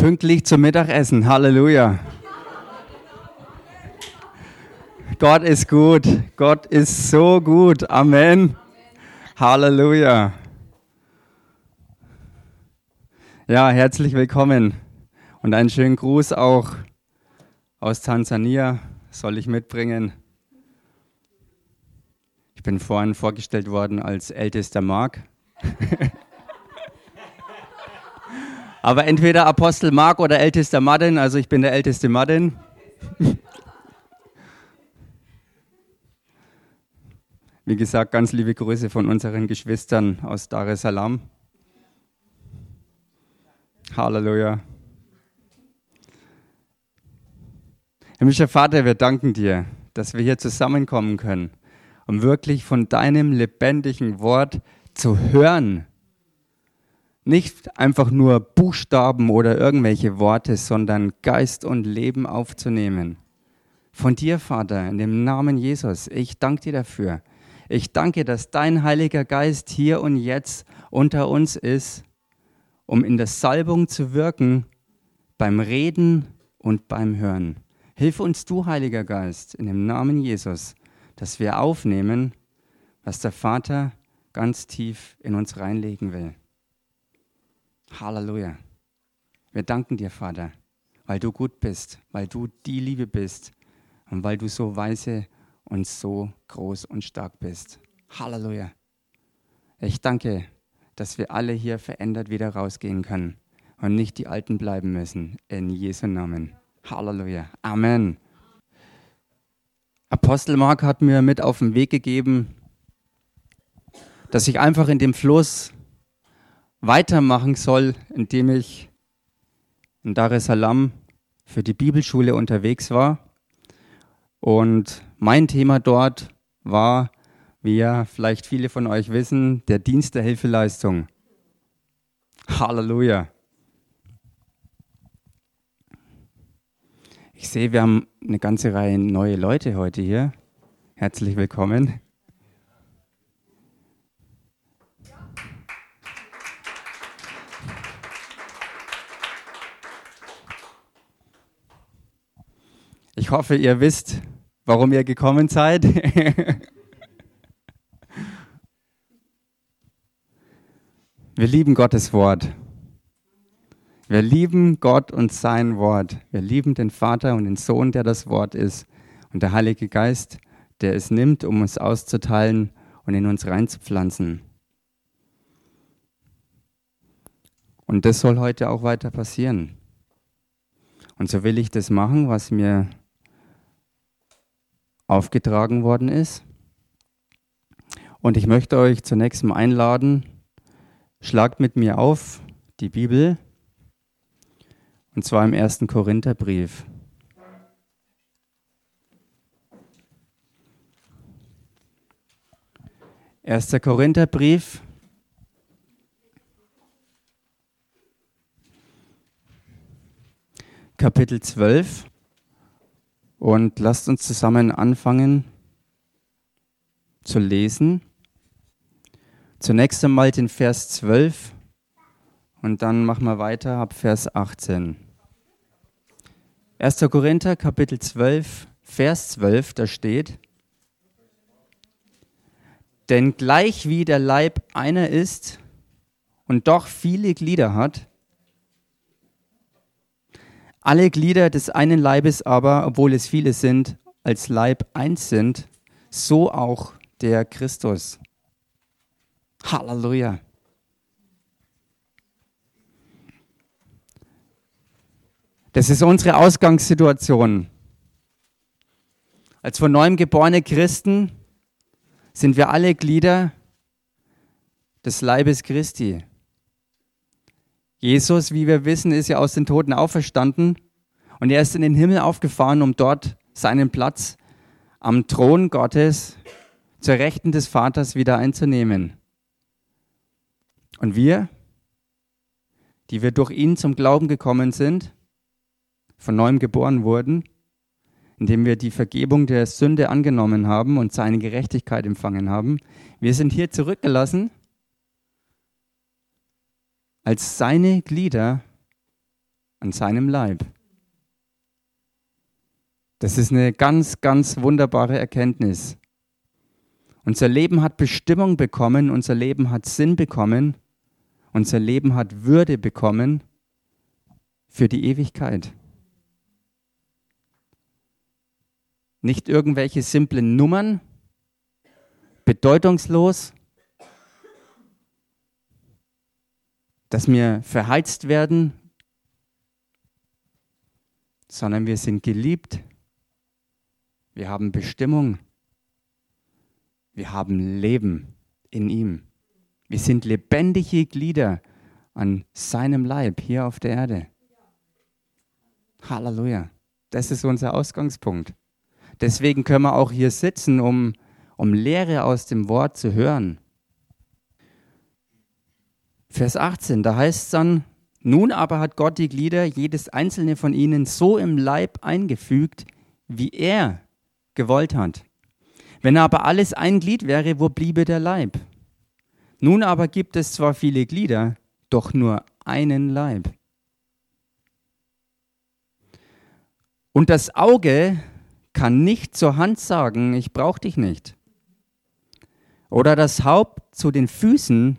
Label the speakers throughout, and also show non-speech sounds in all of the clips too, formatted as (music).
Speaker 1: Pünktlich zum Mittagessen. Halleluja. Gott ist gut. Gott ist so gut. Amen. Halleluja. Ja, herzlich willkommen und einen schönen Gruß auch aus Tansania soll ich mitbringen. Ich bin vorhin vorgestellt worden als ältester Mark. (laughs) Aber entweder Apostel Mark oder ältester Martin, also ich bin der älteste Martin. Wie gesagt, ganz liebe Grüße von unseren Geschwistern aus Dar es Salaam. Halleluja. Himmlischer Vater, wir danken dir, dass wir hier zusammenkommen können, um wirklich von deinem lebendigen Wort zu hören nicht einfach nur Buchstaben oder irgendwelche Worte, sondern Geist und Leben aufzunehmen. Von dir, Vater, in dem Namen Jesus, ich danke dir dafür. Ich danke, dass dein Heiliger Geist hier und jetzt unter uns ist, um in der Salbung zu wirken, beim Reden und beim Hören. Hilf uns du, Heiliger Geist, in dem Namen Jesus, dass wir aufnehmen, was der Vater ganz tief in uns reinlegen will. Halleluja. Wir danken dir, Vater, weil du gut bist, weil du die Liebe bist und weil du so weise und so groß und stark bist. Halleluja. Ich danke, dass wir alle hier verändert wieder rausgehen können und nicht die Alten bleiben müssen. In Jesu Namen. Halleluja. Amen. Apostel Mark hat mir mit auf den Weg gegeben, dass ich einfach in dem Fluss weitermachen soll, indem ich in Dar es Salaam für die Bibelschule unterwegs war. Und mein Thema dort war, wie ja vielleicht viele von euch wissen, der Dienst der Hilfeleistung. Halleluja. Ich sehe, wir haben eine ganze Reihe neue Leute heute hier. Herzlich willkommen. Ich hoffe, ihr wisst, warum ihr gekommen seid. (laughs) Wir lieben Gottes Wort. Wir lieben Gott und sein Wort. Wir lieben den Vater und den Sohn, der das Wort ist. Und der Heilige Geist, der es nimmt, um uns auszuteilen und in uns reinzupflanzen. Und das soll heute auch weiter passieren. Und so will ich das machen, was mir aufgetragen worden ist. Und ich möchte euch zunächst mal einladen, schlagt mit mir auf die Bibel, und zwar im ersten Korintherbrief. Erster Korintherbrief, Kapitel 12. Und lasst uns zusammen anfangen zu lesen. Zunächst einmal den Vers 12 und dann machen wir weiter ab Vers 18. 1. Korinther Kapitel 12, Vers 12, da steht, denn gleich wie der Leib einer ist und doch viele Glieder hat, alle Glieder des einen Leibes aber, obwohl es viele sind, als Leib eins sind, so auch der Christus. Halleluja. Das ist unsere Ausgangssituation. Als von neuem geborene Christen sind wir alle Glieder des Leibes Christi. Jesus, wie wir wissen, ist ja aus den Toten auferstanden und er ist in den Himmel aufgefahren, um dort seinen Platz am Thron Gottes zur Rechten des Vaters wieder einzunehmen. Und wir, die wir durch ihn zum Glauben gekommen sind, von neuem geboren wurden, indem wir die Vergebung der Sünde angenommen haben und seine Gerechtigkeit empfangen haben, wir sind hier zurückgelassen als seine Glieder an seinem Leib. Das ist eine ganz, ganz wunderbare Erkenntnis. Unser Leben hat Bestimmung bekommen, unser Leben hat Sinn bekommen, unser Leben hat Würde bekommen für die Ewigkeit. Nicht irgendwelche simplen Nummern, bedeutungslos, dass wir verheizt werden, sondern wir sind geliebt, wir haben Bestimmung, wir haben Leben in ihm. Wir sind lebendige Glieder an seinem Leib hier auf der Erde. Halleluja. Das ist unser Ausgangspunkt. Deswegen können wir auch hier sitzen, um, um Lehre aus dem Wort zu hören. Vers 18, da heißt es dann, nun aber hat Gott die Glieder, jedes einzelne von ihnen, so im Leib eingefügt, wie er gewollt hat. Wenn aber alles ein Glied wäre, wo bliebe der Leib? Nun aber gibt es zwar viele Glieder, doch nur einen Leib. Und das Auge kann nicht zur Hand sagen, ich brauche dich nicht. Oder das Haupt zu den Füßen,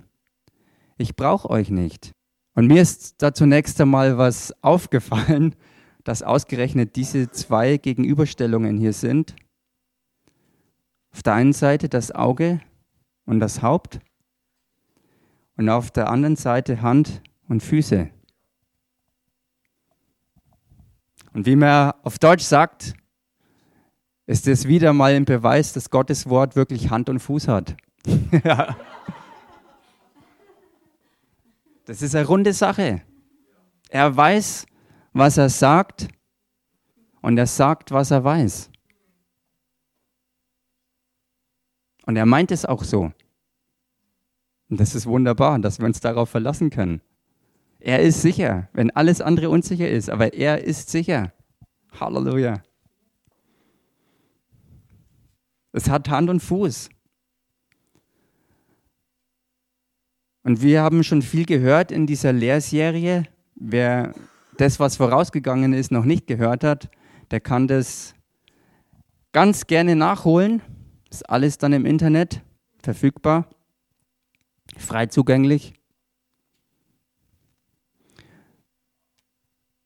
Speaker 1: ich brauche euch nicht. Und mir ist da zunächst einmal was aufgefallen, (laughs) dass ausgerechnet diese zwei Gegenüberstellungen hier sind. Auf der einen Seite das Auge und das Haupt und auf der anderen Seite Hand und Füße. Und wie man auf Deutsch sagt, ist es wieder mal ein Beweis, dass Gottes Wort wirklich Hand und Fuß hat. (laughs) Das ist eine runde Sache. Er weiß, was er sagt und er sagt, was er weiß. Und er meint es auch so. Und das ist wunderbar, dass wir uns darauf verlassen können. Er ist sicher, wenn alles andere unsicher ist, aber er ist sicher. Halleluja. Es hat Hand und Fuß. Und wir haben schon viel gehört in dieser Lehrserie. Wer das, was vorausgegangen ist, noch nicht gehört hat, der kann das ganz gerne nachholen. Ist alles dann im Internet verfügbar, frei zugänglich.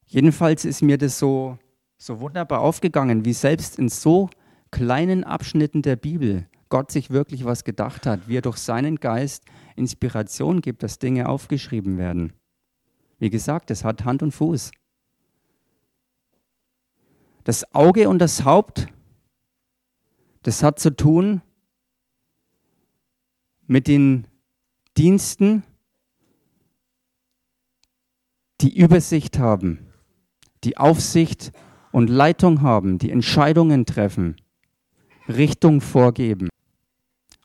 Speaker 1: Jedenfalls ist mir das so, so wunderbar aufgegangen, wie selbst in so kleinen Abschnitten der Bibel Gott sich wirklich was gedacht hat, wie er durch seinen Geist Inspiration gibt, dass Dinge aufgeschrieben werden. Wie gesagt, es hat Hand und Fuß. Das Auge und das Haupt, das hat zu tun mit den Diensten, die Übersicht haben, die Aufsicht und Leitung haben, die Entscheidungen treffen, Richtung vorgeben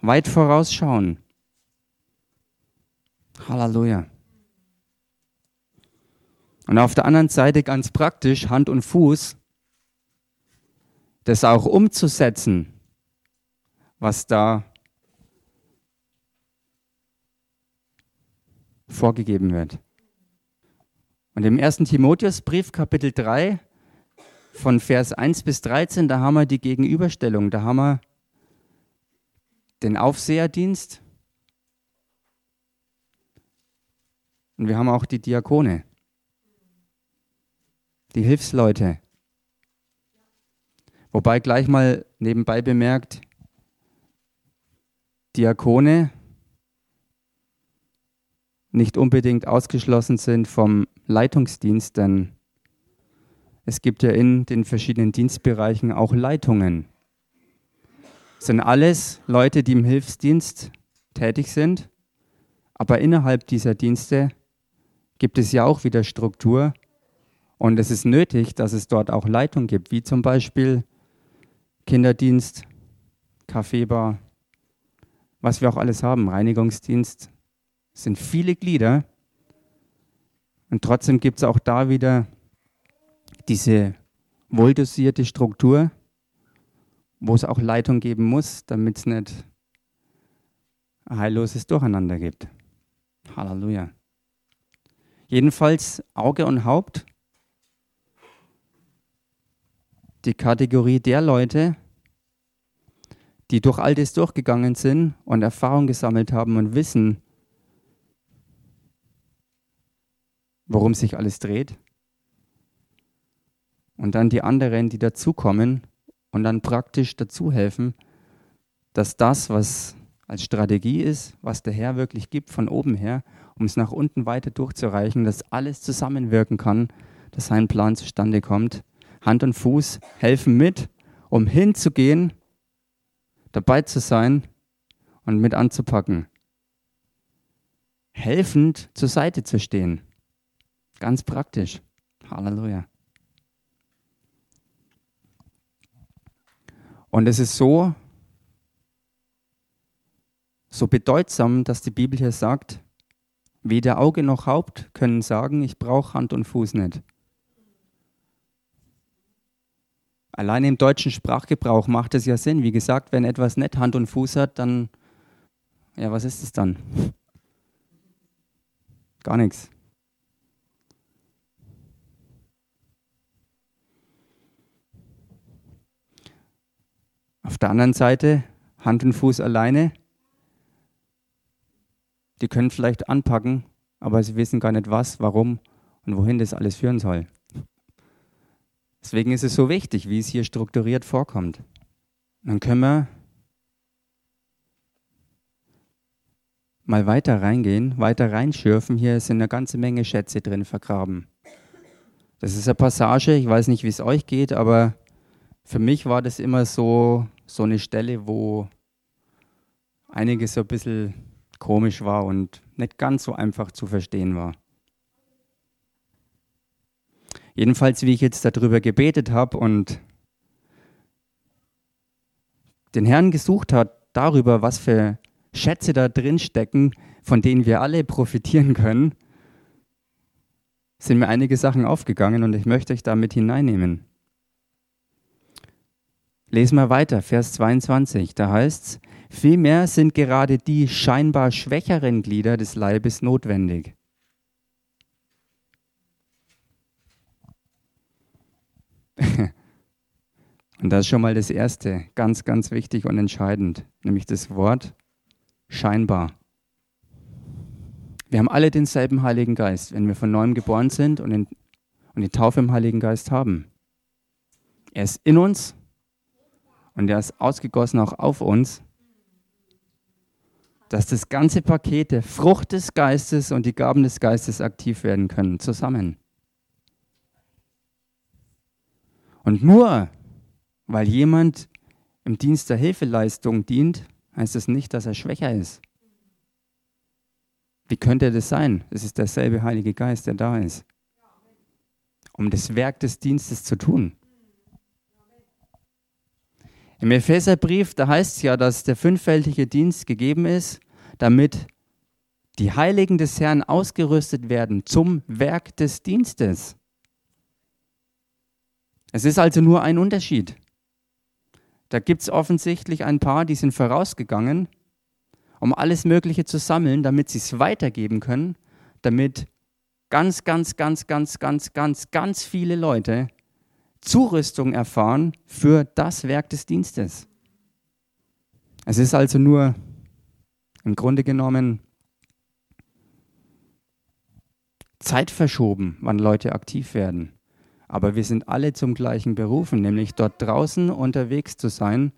Speaker 1: weit vorausschauen. Halleluja. Und auf der anderen Seite ganz praktisch Hand und Fuß, das auch umzusetzen, was da vorgegeben wird. Und im 1. Timotheusbrief, Kapitel 3, von Vers 1 bis 13, da haben wir die Gegenüberstellung, da haben wir den Aufseherdienst und wir haben auch die Diakone, die Hilfsleute. Wobei gleich mal nebenbei bemerkt, Diakone nicht unbedingt ausgeschlossen sind vom Leitungsdienst, denn es gibt ja in den verschiedenen Dienstbereichen auch Leitungen sind alles Leute, die im Hilfsdienst tätig sind. Aber innerhalb dieser Dienste gibt es ja auch wieder Struktur. Und es ist nötig, dass es dort auch Leitung gibt, wie zum Beispiel Kinderdienst, Kaffeebar, was wir auch alles haben, Reinigungsdienst. Es sind viele Glieder. Und trotzdem gibt es auch da wieder diese wohldosierte Struktur, wo es auch Leitung geben muss, damit es nicht ein heilloses Durcheinander gibt. Halleluja. Jedenfalls Auge und Haupt, die Kategorie der Leute, die durch all das durchgegangen sind und Erfahrung gesammelt haben und wissen, worum sich alles dreht. Und dann die anderen, die dazukommen und dann praktisch dazu helfen, dass das, was als Strategie ist, was der Herr wirklich gibt von oben her, um es nach unten weiter durchzureichen, dass alles zusammenwirken kann, dass sein Plan zustande kommt. Hand und Fuß helfen mit, um hinzugehen, dabei zu sein und mit anzupacken. Helfend zur Seite zu stehen. Ganz praktisch. Halleluja. Und es ist so, so bedeutsam, dass die Bibel hier sagt, weder Auge noch Haupt können sagen, ich brauche Hand und Fuß nicht. Alleine im deutschen Sprachgebrauch macht es ja Sinn. Wie gesagt, wenn etwas nicht Hand und Fuß hat, dann, ja, was ist es dann? Gar nichts. Auf der anderen Seite, Hand und Fuß alleine, die können vielleicht anpacken, aber sie wissen gar nicht was, warum und wohin das alles führen soll. Deswegen ist es so wichtig, wie es hier strukturiert vorkommt. Dann können wir mal weiter reingehen, weiter reinschürfen. Hier sind eine ganze Menge Schätze drin vergraben. Das ist eine Passage, ich weiß nicht, wie es euch geht, aber für mich war das immer so, so eine Stelle, wo einiges so ein bisschen komisch war und nicht ganz so einfach zu verstehen war. Jedenfalls, wie ich jetzt darüber gebetet habe und den Herrn gesucht hat darüber, was für Schätze da drin stecken, von denen wir alle profitieren können, sind mir einige Sachen aufgegangen und ich möchte euch damit hineinnehmen. Lesen wir weiter, Vers 22, da heißt es, vielmehr sind gerade die scheinbar schwächeren Glieder des Leibes notwendig. (laughs) Und das ist schon mal das Erste, ganz, ganz wichtig und entscheidend, nämlich das Wort scheinbar. Wir haben alle denselben Heiligen Geist, wenn wir von neuem geboren sind und, in, und die Taufe im Heiligen Geist haben. Er ist in uns und er ist ausgegossen auch auf uns, dass das ganze Paket der Frucht des Geistes und die Gaben des Geistes aktiv werden können, zusammen. Und nur weil jemand im Dienst der Hilfeleistung dient, heißt es das nicht, dass er schwächer ist. Wie könnte das sein? Es ist derselbe Heilige Geist, der da ist, um das Werk des Dienstes zu tun. Im Epheserbrief, da heißt es ja, dass der fünffältige Dienst gegeben ist, damit die Heiligen des Herrn ausgerüstet werden zum Werk des Dienstes. Es ist also nur ein Unterschied. Da gibt es offensichtlich ein paar, die sind vorausgegangen, um alles Mögliche zu sammeln, damit sie es weitergeben können, damit ganz, ganz, ganz, ganz, ganz, ganz, ganz viele Leute Zurüstung erfahren für das Werk des Dienstes. Es ist also nur im Grunde genommen Zeit verschoben, wann Leute aktiv werden. Aber wir sind alle zum gleichen berufen, nämlich dort draußen unterwegs zu sein,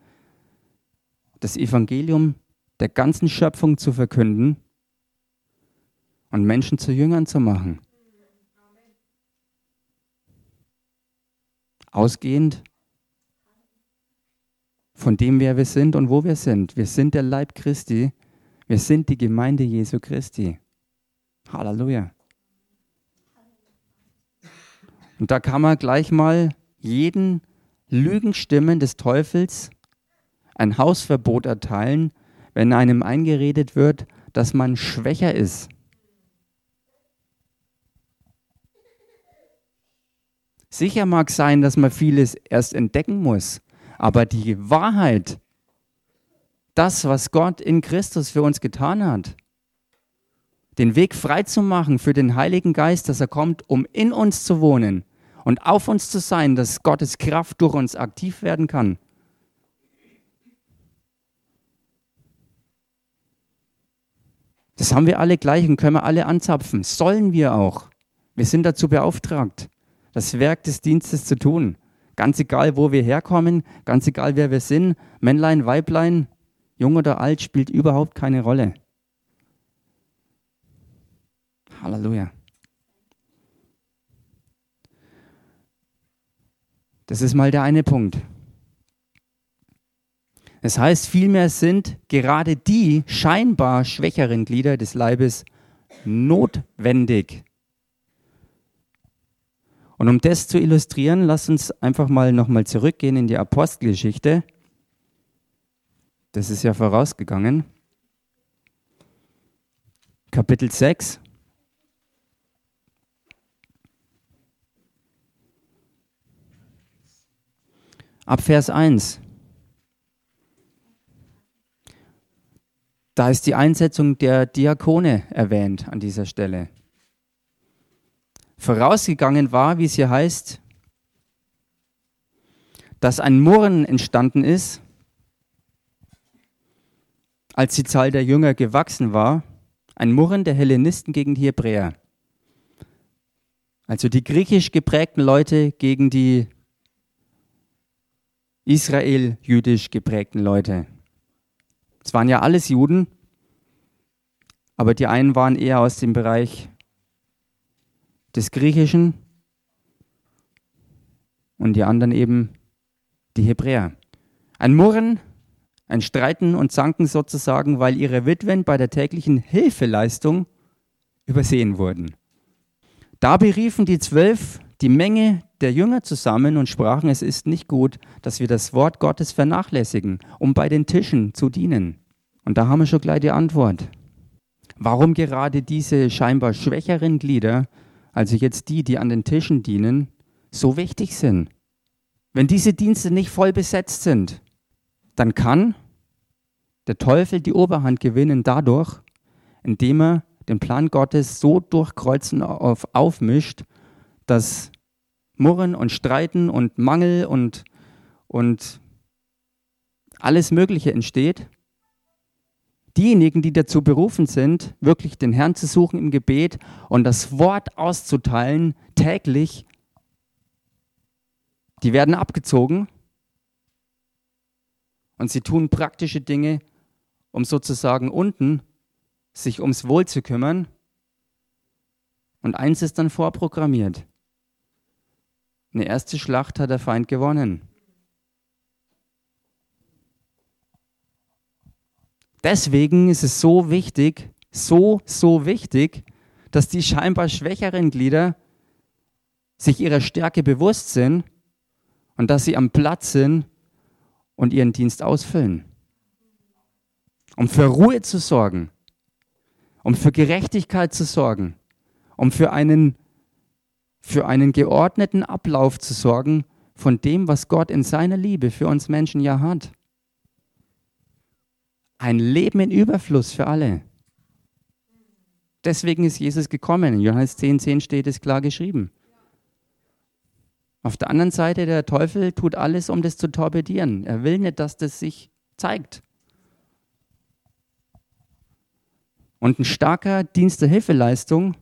Speaker 1: das Evangelium der ganzen Schöpfung zu verkünden und Menschen zu Jüngern zu machen. Ausgehend von dem, wer wir sind und wo wir sind. Wir sind der Leib Christi. Wir sind die Gemeinde Jesu Christi. Halleluja. Und da kann man gleich mal jeden Lügenstimmen des Teufels ein Hausverbot erteilen, wenn einem eingeredet wird, dass man schwächer ist. Sicher mag sein, dass man vieles erst entdecken muss, aber die Wahrheit, das, was Gott in Christus für uns getan hat, den Weg frei zu machen für den Heiligen Geist, dass er kommt, um in uns zu wohnen, und auf uns zu sein, dass Gottes Kraft durch uns aktiv werden kann. Das haben wir alle gleich und können wir alle anzapfen. Sollen wir auch. Wir sind dazu beauftragt, das Werk des Dienstes zu tun. Ganz egal, wo wir herkommen, ganz egal, wer wir sind, Männlein, Weiblein, jung oder alt, spielt überhaupt keine Rolle. Halleluja. Das ist mal der eine Punkt. Das heißt, vielmehr sind gerade die scheinbar schwächeren Glieder des Leibes notwendig. Und um das zu illustrieren, lasst uns einfach mal nochmal zurückgehen in die Apostelgeschichte. Das ist ja vorausgegangen. Kapitel 6. Ab Vers 1. Da ist die Einsetzung der Diakone erwähnt an dieser Stelle. Vorausgegangen war, wie es hier heißt, dass ein Murren entstanden ist, als die Zahl der Jünger gewachsen war, ein Murren der Hellenisten gegen die Hebräer. Also die griechisch geprägten Leute gegen die israel-jüdisch geprägten Leute. Es waren ja alles Juden, aber die einen waren eher aus dem Bereich des Griechischen und die anderen eben die Hebräer. Ein Murren, ein Streiten und Zanken sozusagen, weil ihre Witwen bei der täglichen Hilfeleistung übersehen wurden. Da beriefen die Zwölf die Menge der Jünger zusammen und sprachen, es ist nicht gut, dass wir das Wort Gottes vernachlässigen, um bei den Tischen zu dienen. Und da haben wir schon gleich die Antwort. Warum gerade diese scheinbar schwächeren Glieder, also jetzt die, die an den Tischen dienen, so wichtig sind? Wenn diese Dienste nicht voll besetzt sind, dann kann der Teufel die Oberhand gewinnen dadurch, indem er den Plan Gottes so durchkreuzen auf, aufmischt, dass Murren und Streiten und Mangel und, und alles Mögliche entsteht. Diejenigen, die dazu berufen sind, wirklich den Herrn zu suchen im Gebet und das Wort auszuteilen täglich, die werden abgezogen und sie tun praktische Dinge, um sozusagen unten sich ums Wohl zu kümmern. Und eins ist dann vorprogrammiert. Eine erste Schlacht hat der Feind gewonnen. Deswegen ist es so wichtig, so, so wichtig, dass die scheinbar schwächeren Glieder sich ihrer Stärke bewusst sind und dass sie am Platz sind und ihren Dienst ausfüllen. Um für Ruhe zu sorgen, um für Gerechtigkeit zu sorgen, um für einen für einen geordneten Ablauf zu sorgen von dem, was Gott in seiner Liebe für uns Menschen ja hat. Ein Leben in Überfluss für alle. Deswegen ist Jesus gekommen. In Johannes 10, 10 steht es klar geschrieben. Auf der anderen Seite, der Teufel tut alles, um das zu torpedieren. Er will nicht, dass das sich zeigt. Und ein starker Dienst der Hilfeleistung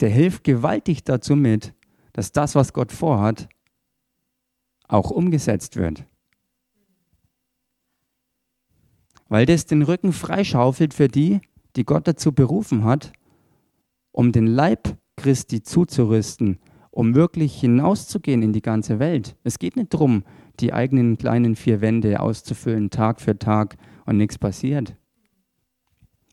Speaker 1: der hilft gewaltig dazu mit, dass das, was Gott vorhat, auch umgesetzt wird. Weil das den Rücken freischaufelt für die, die Gott dazu berufen hat, um den Leib Christi zuzurüsten, um wirklich hinauszugehen in die ganze Welt. Es geht nicht darum, die eigenen kleinen vier Wände auszufüllen, Tag für Tag und nichts passiert.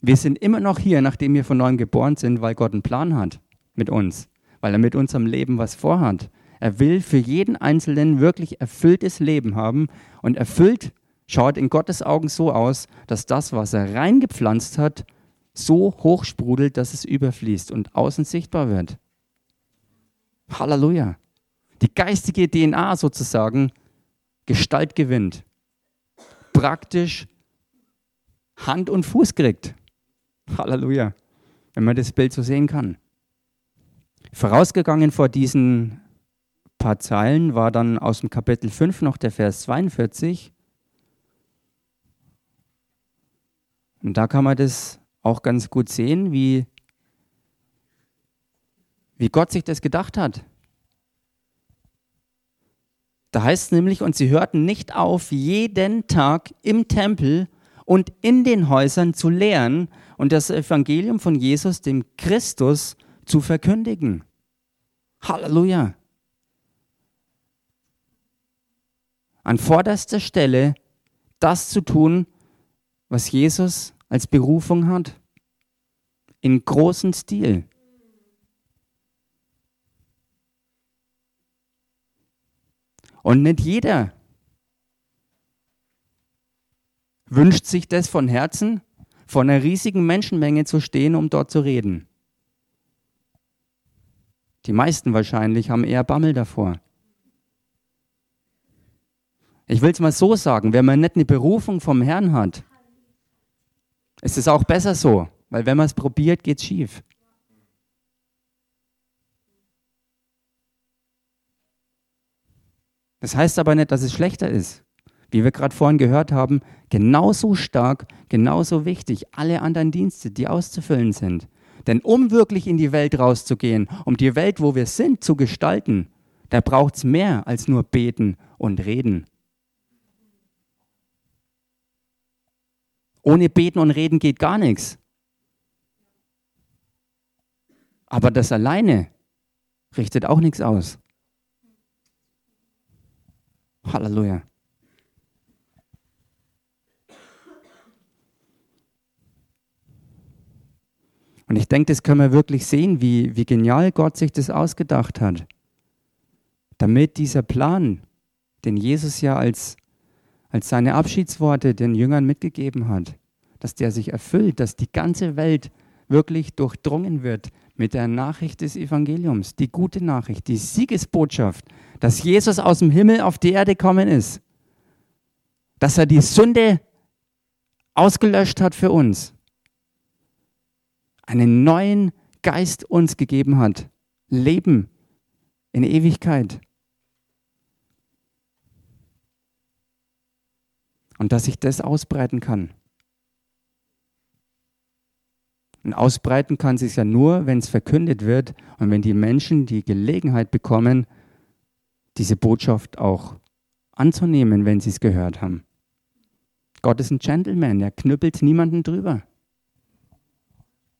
Speaker 1: Wir sind immer noch hier, nachdem wir von neuem geboren sind, weil Gott einen Plan hat mit uns, weil er mit unserem Leben was vorhat. Er will für jeden Einzelnen wirklich erfülltes Leben haben und erfüllt schaut in Gottes Augen so aus, dass das, was er reingepflanzt hat, so hoch sprudelt, dass es überfließt und außen sichtbar wird. Halleluja. Die geistige DNA sozusagen Gestalt gewinnt. Praktisch Hand und Fuß kriegt. Halleluja. Wenn man das Bild so sehen kann. Vorausgegangen vor diesen paar Zeilen war dann aus dem Kapitel 5 noch der Vers 42. Und da kann man das auch ganz gut sehen, wie, wie Gott sich das gedacht hat. Da heißt es nämlich, und sie hörten nicht auf, jeden Tag im Tempel und in den Häusern zu lehren und das Evangelium von Jesus, dem Christus, zu verkündigen. Halleluja. An vorderster Stelle das zu tun, was Jesus als Berufung hat. In großem Stil. Und nicht jeder wünscht sich das von Herzen, vor einer riesigen Menschenmenge zu stehen, um dort zu reden. Die meisten wahrscheinlich haben eher Bammel davor. Ich will es mal so sagen, wenn man nicht eine Berufung vom Herrn hat, ist es auch besser so, weil wenn man es probiert, geht es schief. Das heißt aber nicht, dass es schlechter ist. Wie wir gerade vorhin gehört haben, genauso stark, genauso wichtig, alle anderen Dienste, die auszufüllen sind. Denn um wirklich in die Welt rauszugehen, um die Welt, wo wir sind, zu gestalten, da braucht es mehr als nur beten und reden. Ohne beten und reden geht gar nichts. Aber das alleine richtet auch nichts aus. Halleluja. Und ich denke, das können wir wirklich sehen, wie, wie genial Gott sich das ausgedacht hat. Damit dieser Plan, den Jesus ja als, als seine Abschiedsworte den Jüngern mitgegeben hat, dass der sich erfüllt, dass die ganze Welt wirklich durchdrungen wird mit der Nachricht des Evangeliums, die gute Nachricht, die Siegesbotschaft, dass Jesus aus dem Himmel auf die Erde gekommen ist, dass er die Sünde ausgelöscht hat für uns, einen neuen Geist uns gegeben hat. Leben in Ewigkeit. Und dass ich das ausbreiten kann. Und ausbreiten kann sich ja nur, wenn es verkündet wird und wenn die Menschen die Gelegenheit bekommen, diese Botschaft auch anzunehmen, wenn sie es gehört haben. Gott ist ein Gentleman, er knüppelt niemanden drüber.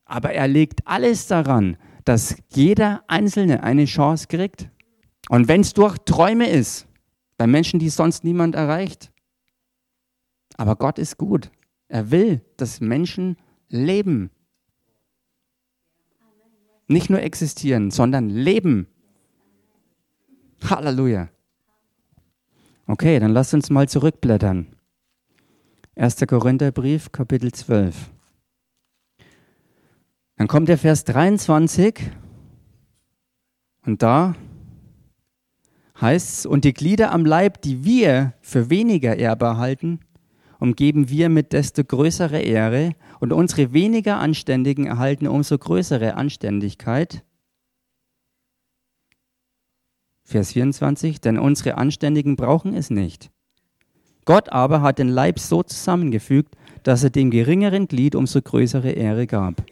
Speaker 1: Aber er legt alles daran, dass jeder Einzelne eine Chance kriegt. Und wenn es durch Träume ist, bei Menschen, die sonst niemand erreicht. Aber Gott ist gut. Er will, dass Menschen leben. Nicht nur existieren, sondern leben. Halleluja. Okay, dann lasst uns mal zurückblättern. 1. Korintherbrief, Kapitel 12. Dann kommt der Vers 23 und da heißt es, und die Glieder am Leib, die wir für weniger ehrbar halten, umgeben wir mit desto größerer Ehre und unsere weniger Anständigen erhalten umso größere Anständigkeit. Vers 24, denn unsere Anständigen brauchen es nicht. Gott aber hat den Leib so zusammengefügt, dass er dem geringeren Glied umso größere Ehre gab.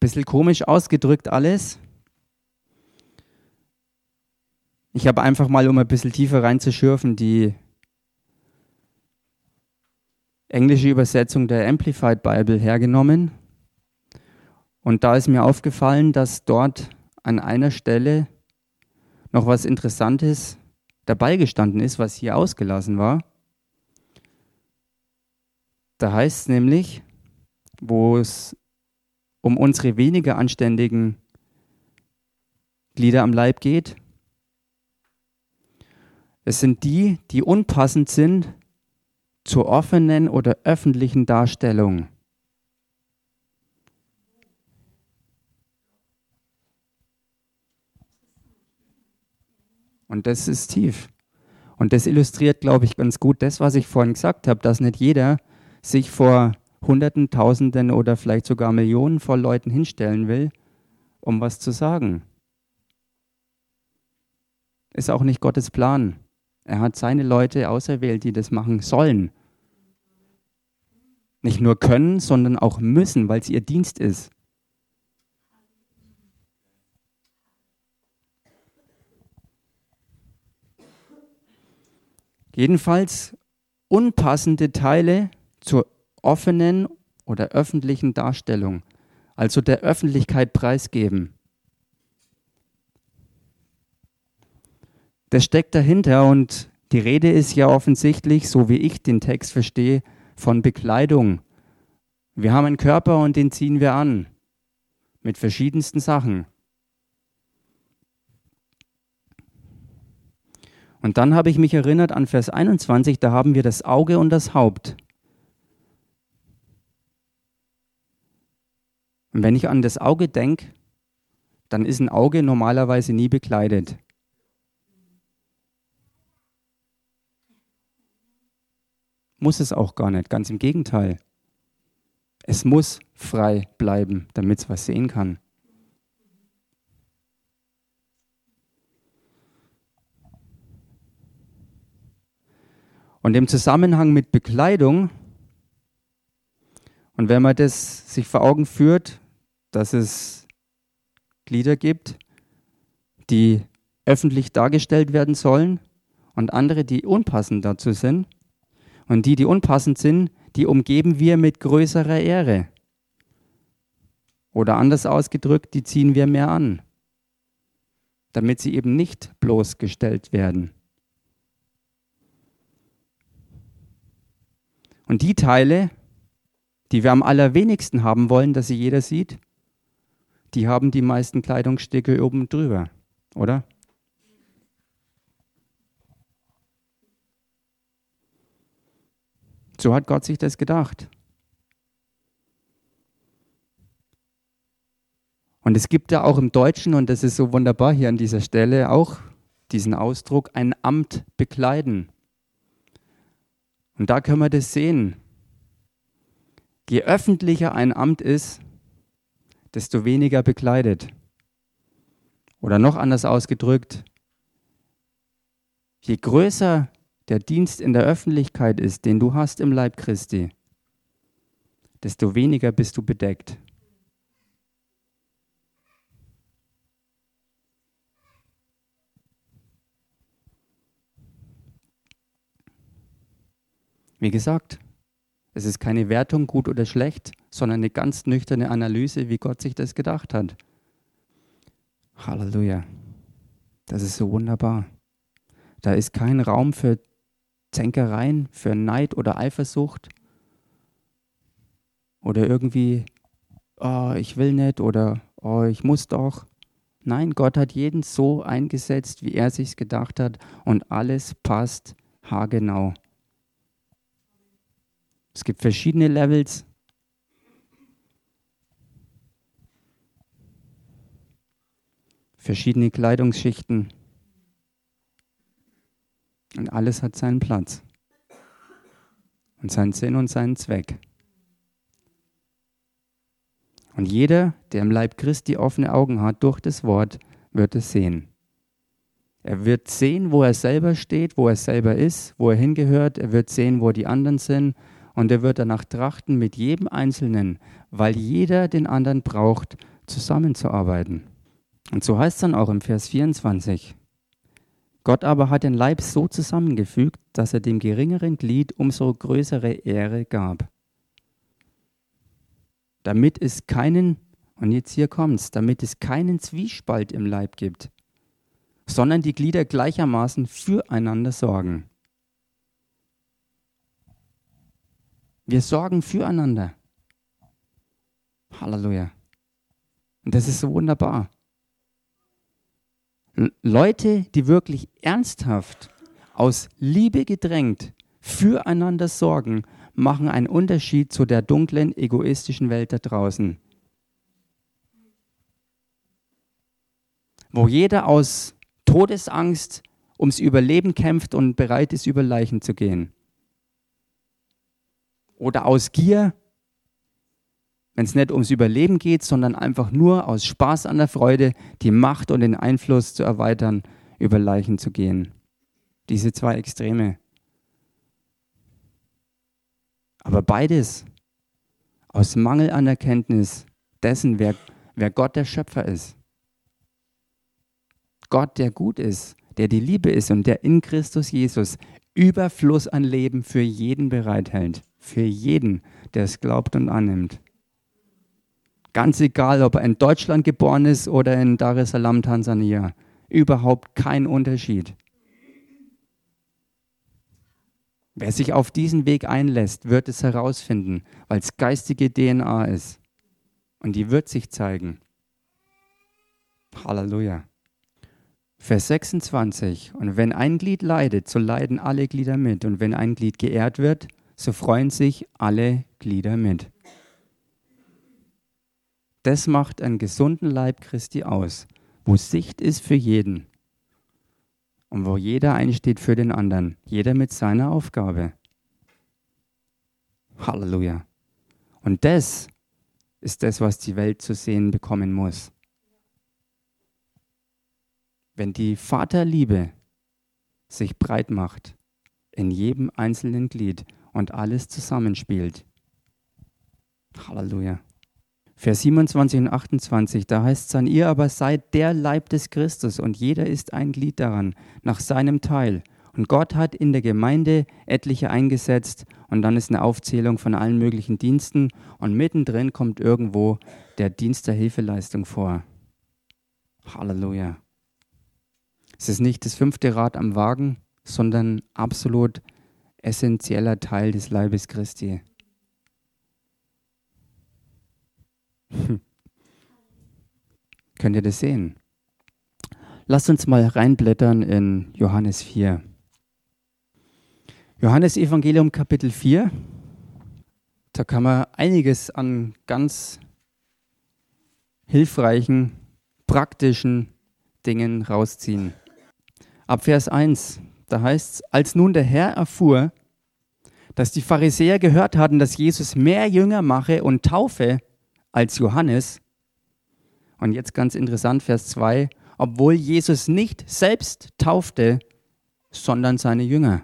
Speaker 1: Bisschen komisch ausgedrückt alles. Ich habe einfach mal, um ein bisschen tiefer reinzuschürfen, die englische Übersetzung der Amplified Bible hergenommen. Und da ist mir aufgefallen, dass dort an einer Stelle noch was Interessantes dabei gestanden ist, was hier ausgelassen war. Da heißt es nämlich, wo es um unsere weniger anständigen Glieder am Leib geht. Es sind die, die unpassend sind zur offenen oder öffentlichen Darstellung. Und das ist tief. Und das illustriert, glaube ich, ganz gut das, was ich vorhin gesagt habe, dass nicht jeder sich vor Hunderten, Tausenden oder vielleicht sogar Millionen voll Leuten hinstellen will, um was zu sagen. Ist auch nicht Gottes Plan. Er hat seine Leute auserwählt, die das machen sollen. Nicht nur können, sondern auch müssen, weil es ihr Dienst ist. Jedenfalls unpassende Teile zur offenen oder öffentlichen Darstellung, also der Öffentlichkeit preisgeben. Das steckt dahinter und die Rede ist ja offensichtlich, so wie ich den Text verstehe, von Bekleidung. Wir haben einen Körper und den ziehen wir an mit verschiedensten Sachen. Und dann habe ich mich erinnert an Vers 21, da haben wir das Auge und das Haupt. Und wenn ich an das Auge denke, dann ist ein Auge normalerweise nie bekleidet. Muss es auch gar nicht, ganz im Gegenteil. Es muss frei bleiben, damit es was sehen kann. Und im Zusammenhang mit Bekleidung, und wenn man das sich vor Augen führt, dass es Glieder gibt, die öffentlich dargestellt werden sollen und andere, die unpassend dazu sind, und die, die unpassend sind, die umgeben wir mit größerer Ehre. Oder anders ausgedrückt, die ziehen wir mehr an, damit sie eben nicht bloßgestellt werden. Und die Teile, die wir am allerwenigsten haben wollen, dass sie jeder sieht, die haben die meisten Kleidungsstücke oben drüber, oder? So hat Gott sich das gedacht. Und es gibt ja auch im Deutschen, und das ist so wunderbar hier an dieser Stelle, auch diesen Ausdruck, ein Amt bekleiden. Und da können wir das sehen. Je öffentlicher ein Amt ist, desto weniger bekleidet. Oder noch anders ausgedrückt, je größer der Dienst in der Öffentlichkeit ist, den du hast im Leib Christi, desto weniger bist du bedeckt. Wie gesagt, es ist keine Wertung gut oder schlecht, sondern eine ganz nüchterne Analyse, wie Gott sich das gedacht hat. Halleluja. Das ist so wunderbar. Da ist kein Raum für Zänkereien, für Neid oder Eifersucht oder irgendwie, oh, ich will nicht oder oh, ich muss doch. Nein, Gott hat jeden so eingesetzt, wie er sich's gedacht hat und alles passt haargenau. Es gibt verschiedene Levels. Verschiedene Kleidungsschichten. Und alles hat seinen Platz und seinen Sinn und seinen Zweck. Und jeder, der im Leib Christi offene Augen hat durch das Wort, wird es sehen. Er wird sehen, wo er selber steht, wo er selber ist, wo er hingehört. Er wird sehen, wo die anderen sind. Und er wird danach trachten, mit jedem Einzelnen, weil jeder den anderen braucht, zusammenzuarbeiten. Und so heißt es dann auch im Vers 24. Gott aber hat den Leib so zusammengefügt, dass er dem geringeren Glied umso größere Ehre gab. Damit es keinen, und jetzt hier kommt's, damit es keinen Zwiespalt im Leib gibt, sondern die Glieder gleichermaßen füreinander sorgen. Wir sorgen füreinander. Halleluja. Und das ist so wunderbar. Leute, die wirklich ernsthaft aus Liebe gedrängt füreinander sorgen, machen einen Unterschied zu der dunklen, egoistischen Welt da draußen. Wo jeder aus Todesangst ums Überleben kämpft und bereit ist, über Leichen zu gehen. Oder aus Gier wenn es nicht ums Überleben geht, sondern einfach nur aus Spaß an der Freude die Macht und den Einfluss zu erweitern, über Leichen zu gehen. Diese zwei Extreme. Aber beides aus Mangel an Erkenntnis dessen, wer, wer Gott der Schöpfer ist. Gott, der gut ist, der die Liebe ist und der in Christus Jesus Überfluss an Leben für jeden bereithält. Für jeden, der es glaubt und annimmt. Ganz egal, ob er in Deutschland geboren ist oder in Dar es Salaam, Tansania. Überhaupt kein Unterschied. Wer sich auf diesen Weg einlässt, wird es herausfinden, weil es geistige DNA ist. Und die wird sich zeigen. Halleluja. Vers 26. Und wenn ein Glied leidet, so leiden alle Glieder mit. Und wenn ein Glied geehrt wird, so freuen sich alle Glieder mit. Das macht einen gesunden Leib Christi aus, wo Sicht ist für jeden und wo jeder einsteht für den anderen, jeder mit seiner Aufgabe. Halleluja. Und das ist das, was die Welt zu sehen bekommen muss. Wenn die Vaterliebe sich breit macht in jedem einzelnen Glied und alles zusammenspielt. Halleluja. Vers 27 und 28, da heißt es dann, ihr aber seid der Leib des Christus und jeder ist ein Glied daran, nach seinem Teil. Und Gott hat in der Gemeinde etliche eingesetzt und dann ist eine Aufzählung von allen möglichen Diensten und mittendrin kommt irgendwo der Dienst der Hilfeleistung vor. Halleluja. Es ist nicht das fünfte Rad am Wagen, sondern absolut essentieller Teil des Leibes Christi. Hm. Könnt ihr das sehen? Lasst uns mal reinblättern in Johannes 4. Johannes Evangelium Kapitel 4. Da kann man einiges an ganz hilfreichen, praktischen Dingen rausziehen. Ab Vers 1, da heißt es, als nun der Herr erfuhr, dass die Pharisäer gehört hatten, dass Jesus mehr Jünger mache und taufe, als Johannes. Und jetzt ganz interessant, Vers 2, obwohl Jesus nicht selbst taufte, sondern seine Jünger.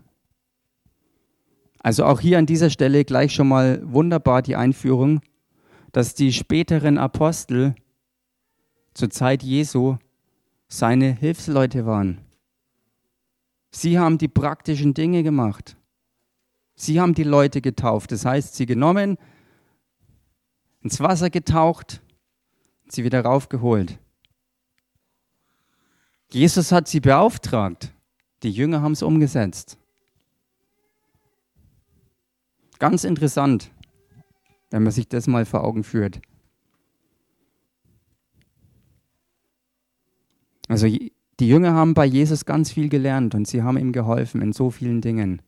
Speaker 1: Also auch hier an dieser Stelle gleich schon mal wunderbar die Einführung, dass die späteren Apostel zur Zeit Jesu seine Hilfsleute waren. Sie haben die praktischen Dinge gemacht. Sie haben die Leute getauft. Das heißt, sie genommen, ins Wasser getaucht, sie wieder raufgeholt. Jesus hat sie beauftragt. Die Jünger haben es umgesetzt. Ganz interessant, wenn man sich das mal vor Augen führt. Also die Jünger haben bei Jesus ganz viel gelernt und sie haben ihm geholfen in so vielen Dingen.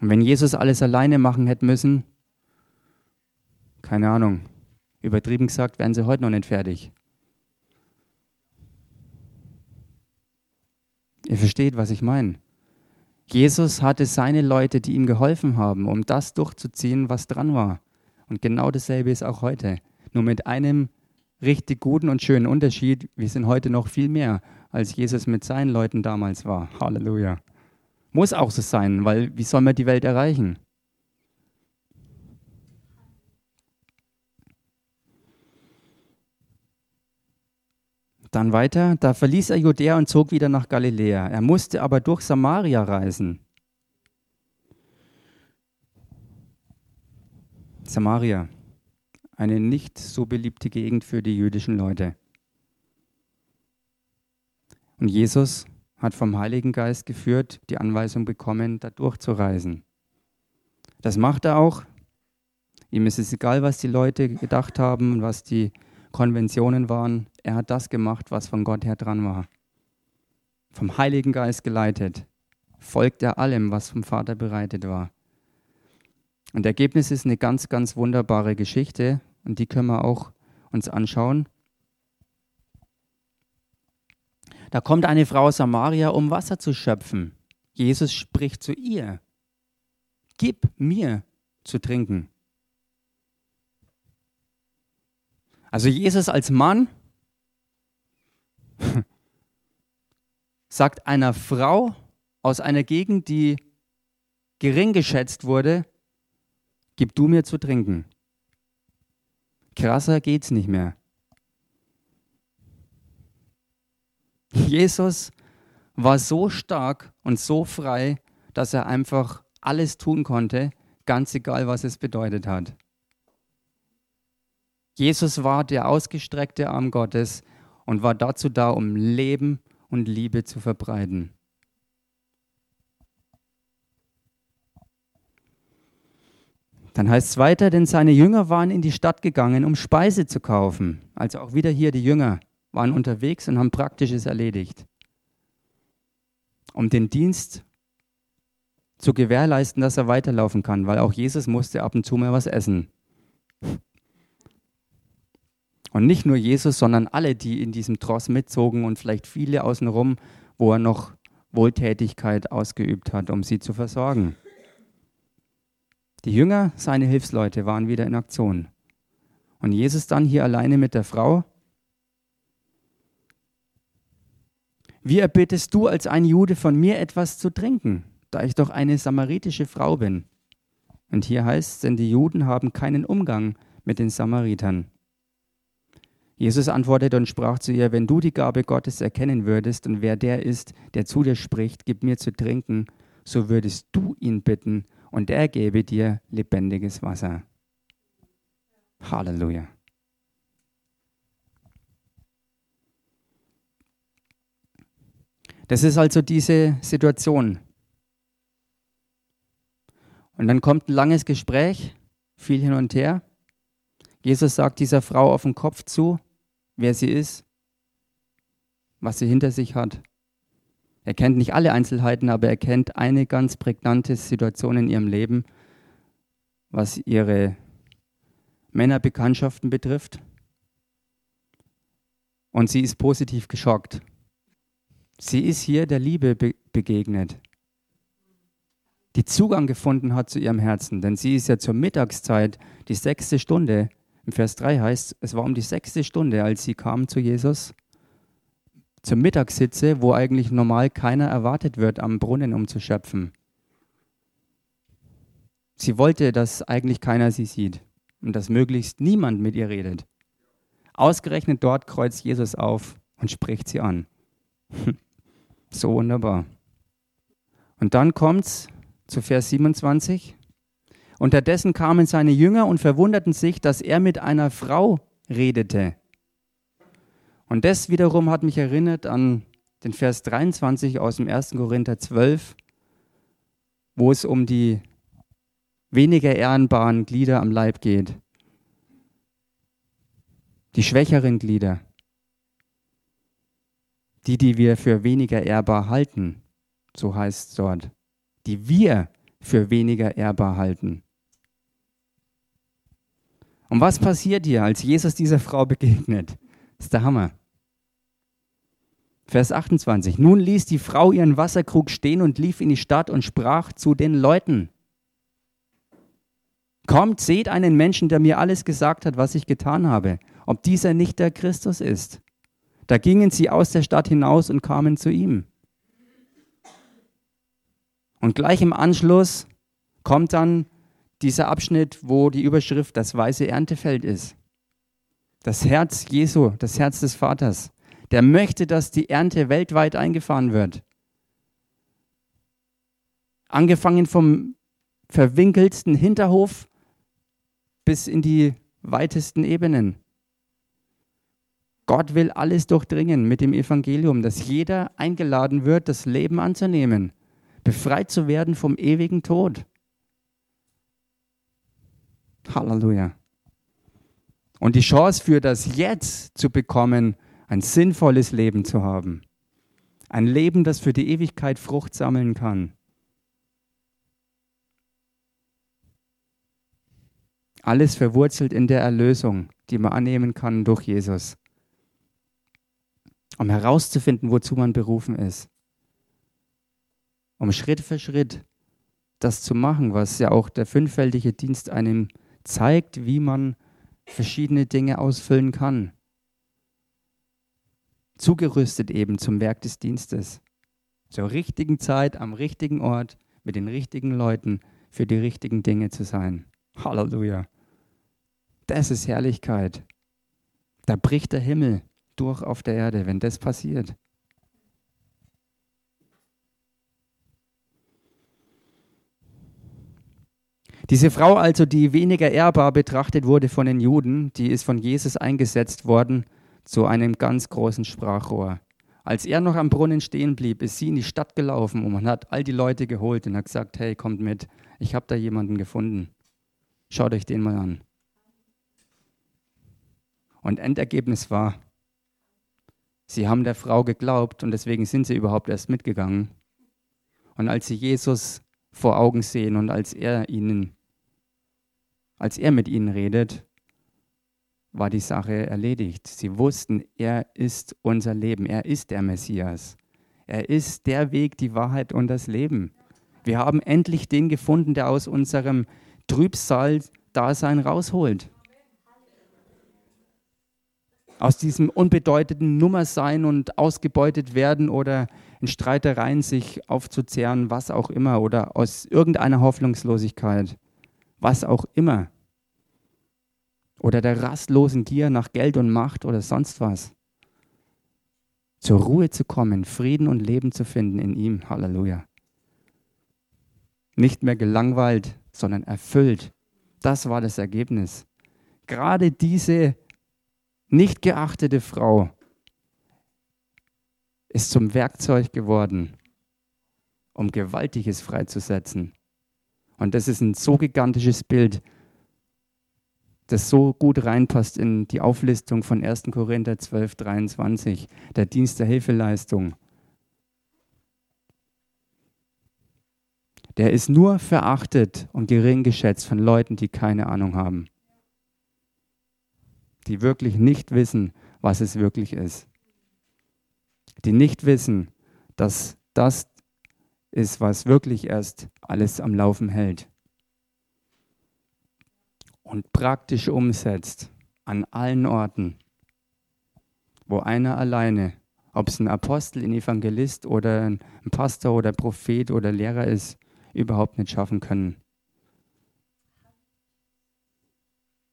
Speaker 1: Und wenn Jesus alles alleine machen hätte müssen, keine Ahnung, übertrieben gesagt, wären sie heute noch nicht fertig. Ihr versteht, was ich meine. Jesus hatte seine Leute, die ihm geholfen haben, um das durchzuziehen, was dran war. Und genau dasselbe ist auch heute. Nur mit einem richtig guten und schönen Unterschied. Wir sind heute noch viel mehr, als Jesus mit seinen Leuten damals war. Halleluja. Muss auch so sein, weil wie soll man die Welt erreichen? Dann weiter, da verließ er Judäa und zog wieder nach Galiläa. Er musste aber durch Samaria reisen. Samaria, eine nicht so beliebte Gegend für die jüdischen Leute. Und Jesus hat vom Heiligen Geist geführt, die Anweisung bekommen, da durchzureisen. Das macht er auch. Ihm ist es egal, was die Leute gedacht haben und was die Konventionen waren. Er hat das gemacht, was von Gott her dran war. Vom Heiligen Geist geleitet, folgt er allem, was vom Vater bereitet war. Und das Ergebnis ist eine ganz, ganz wunderbare Geschichte und die können wir auch uns anschauen. Da kommt eine Frau aus Samaria, um Wasser zu schöpfen. Jesus spricht zu ihr, gib mir zu trinken. Also Jesus als Mann (laughs) sagt einer Frau aus einer Gegend, die gering geschätzt wurde, gib du mir zu trinken. Krasser geht's nicht mehr. Jesus war so stark und so frei, dass er einfach alles tun konnte, ganz egal, was es bedeutet hat. Jesus war der ausgestreckte Arm Gottes und war dazu da, um Leben und Liebe zu verbreiten. Dann heißt es weiter, denn seine Jünger waren in die Stadt gegangen, um Speise zu kaufen. Also auch wieder hier die Jünger waren unterwegs und haben Praktisches erledigt. Um den Dienst zu gewährleisten, dass er weiterlaufen kann, weil auch Jesus musste ab und zu mal was essen. Und nicht nur Jesus, sondern alle, die in diesem Tross mitzogen und vielleicht viele außenrum, wo er noch Wohltätigkeit ausgeübt hat, um sie zu versorgen. Die Jünger, seine Hilfsleute, waren wieder in Aktion. Und Jesus dann hier alleine mit der Frau. Wie erbittest du als ein Jude von mir etwas zu trinken, da ich doch eine samaritische Frau bin? Und hier heißt es, denn die Juden haben keinen Umgang mit den Samaritern. Jesus antwortete und sprach zu ihr, wenn du die Gabe Gottes erkennen würdest und wer der ist, der zu dir spricht, gib mir zu trinken, so würdest du ihn bitten und er gebe dir lebendiges Wasser. Halleluja. Das ist also diese Situation. Und dann kommt ein langes Gespräch, viel hin und her. Jesus sagt dieser Frau auf den Kopf zu, wer sie ist, was sie hinter sich hat. Er kennt nicht alle Einzelheiten, aber er kennt eine ganz prägnante Situation in ihrem Leben, was ihre Männerbekanntschaften betrifft. Und sie ist positiv geschockt. Sie ist hier der Liebe be begegnet, die Zugang gefunden hat zu ihrem Herzen, denn sie ist ja zur Mittagszeit, die sechste Stunde, im Vers 3 heißt, es war um die sechste Stunde, als sie kam zu Jesus, zur Mittagssitze, wo eigentlich normal keiner erwartet wird, am Brunnen um zu schöpfen. Sie wollte, dass eigentlich keiner sie sieht und dass möglichst niemand mit ihr redet. Ausgerechnet dort kreuzt Jesus auf und spricht sie an. so wunderbar. Und dann kommt's zu Vers 27. Unterdessen kamen seine Jünger und verwunderten sich, dass er mit einer Frau redete. Und das wiederum hat mich erinnert an den Vers 23 aus dem 1. Korinther 12, wo es um die weniger ehrenbaren Glieder am Leib geht. Die schwächeren Glieder. Die, die wir für weniger ehrbar halten, so heißt es dort. Die wir für weniger ehrbar halten. Und was passiert hier, als Jesus dieser Frau begegnet? Das ist der Hammer. Vers 28. Nun ließ die Frau ihren Wasserkrug stehen und lief in die Stadt und sprach zu den Leuten. Kommt, seht einen Menschen, der mir alles gesagt hat, was ich getan habe, ob dieser nicht der Christus ist. Da gingen sie aus der Stadt hinaus und kamen zu ihm. Und gleich im Anschluss kommt dann dieser Abschnitt, wo die Überschrift das weiße Erntefeld ist. Das Herz Jesu, das Herz des Vaters, der möchte, dass die Ernte weltweit eingefahren wird. Angefangen vom verwinkelsten Hinterhof bis in die weitesten Ebenen. Gott will alles durchdringen mit dem Evangelium, dass jeder eingeladen wird, das Leben anzunehmen, befreit zu werden vom ewigen Tod. Halleluja. Und die Chance für das Jetzt zu bekommen, ein sinnvolles Leben zu haben. Ein Leben, das für die Ewigkeit Frucht sammeln kann. Alles verwurzelt in der Erlösung, die man annehmen kann durch Jesus. Um herauszufinden, wozu man berufen ist. Um Schritt für Schritt das zu machen, was ja auch der fünffältige Dienst einem zeigt, wie man verschiedene Dinge ausfüllen kann. Zugerüstet eben zum Werk des Dienstes. Zur richtigen Zeit, am richtigen Ort, mit den richtigen Leuten, für die richtigen Dinge zu sein. Halleluja. Das ist Herrlichkeit. Da bricht der Himmel durch auf der Erde, wenn das passiert. Diese Frau also, die weniger ehrbar betrachtet wurde von den Juden, die ist von Jesus eingesetzt worden zu einem ganz großen Sprachrohr. Als er noch am Brunnen stehen blieb, ist sie in die Stadt gelaufen und man hat all die Leute geholt und hat gesagt, hey, kommt mit, ich habe da jemanden gefunden. Schaut euch den mal an. Und Endergebnis war, sie haben der Frau geglaubt und deswegen sind sie überhaupt erst mitgegangen. Und als sie Jesus vor Augen sehen und als er ihnen, als er mit ihnen redet, war die Sache erledigt. Sie wussten, er ist unser Leben, er ist der Messias. Er ist der Weg, die Wahrheit und das Leben. Wir haben endlich den gefunden, der aus unserem Trübsal-Dasein rausholt. Aus diesem unbedeutenden Nummersein und ausgebeutet werden oder in Streitereien sich aufzuzehren, was auch immer, oder aus irgendeiner Hoffnungslosigkeit, was auch immer oder der rastlosen Gier nach Geld und Macht oder sonst was. Zur Ruhe zu kommen, Frieden und Leben zu finden in ihm. Halleluja. Nicht mehr gelangweilt, sondern erfüllt. Das war das Ergebnis. Gerade diese nicht geachtete Frau ist zum Werkzeug geworden, um Gewaltiges freizusetzen. Und das ist ein so gigantisches Bild, das so gut reinpasst in die Auflistung von 1. Korinther 12, 23, der Dienst der Hilfeleistung. Der ist nur verachtet und gering geschätzt von Leuten, die keine Ahnung haben, die wirklich nicht wissen, was es wirklich ist, die nicht wissen, dass das ist, was wirklich erst alles am Laufen hält und praktisch umsetzt an allen Orten, wo einer alleine, ob es ein Apostel, ein Evangelist oder ein Pastor oder Prophet oder Lehrer ist, überhaupt nicht schaffen können.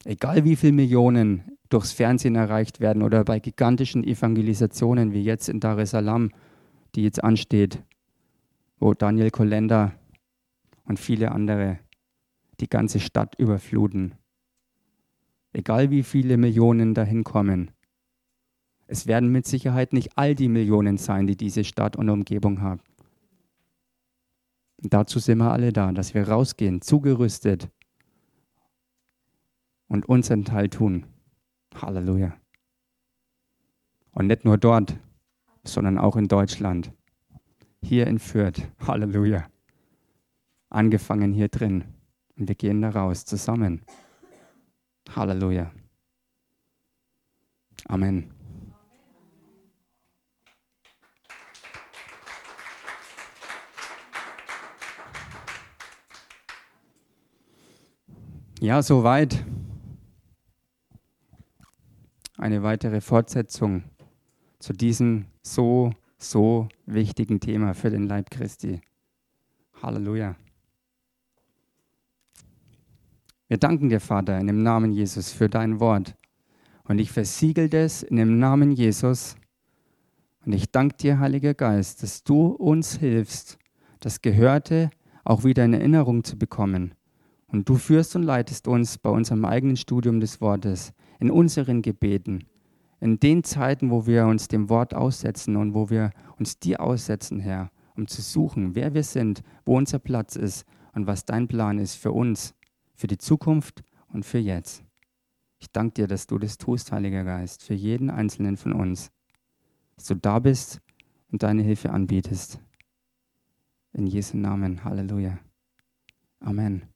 Speaker 1: Egal wie viele Millionen durchs Fernsehen erreicht werden oder bei gigantischen Evangelisationen wie jetzt in Dar es Salaam, die jetzt ansteht, wo Daniel Kolenda und viele andere die ganze Stadt überfluten egal wie viele Millionen dahin kommen. Es werden mit Sicherheit nicht all die Millionen sein, die diese Stadt und Umgebung haben. Dazu sind wir alle da, dass wir rausgehen, zugerüstet und unseren Teil tun. Halleluja. Und nicht nur dort, sondern auch in Deutschland. Hier in Fürth. Halleluja. Angefangen hier drin. Und wir gehen da raus zusammen. Halleluja. Amen. Ja, soweit. Eine weitere Fortsetzung zu diesem so, so wichtigen Thema für den Leib Christi. Halleluja. Wir danken dir, Vater, in dem Namen Jesus für dein Wort. Und ich versiegel das in dem Namen Jesus. Und ich danke dir, Heiliger Geist, dass du uns hilfst, das Gehörte auch wieder in Erinnerung zu bekommen. Und du führst und leitest uns bei unserem eigenen Studium des Wortes, in unseren Gebeten, in den Zeiten, wo wir uns dem Wort aussetzen und wo wir uns dir aussetzen, Herr, um zu suchen, wer wir sind, wo unser Platz ist und was dein Plan ist für uns für die Zukunft und für jetzt. Ich danke dir, dass du das tust, Heiliger Geist, für jeden einzelnen von uns, dass du da bist und deine Hilfe anbietest. In Jesu Namen, Halleluja. Amen.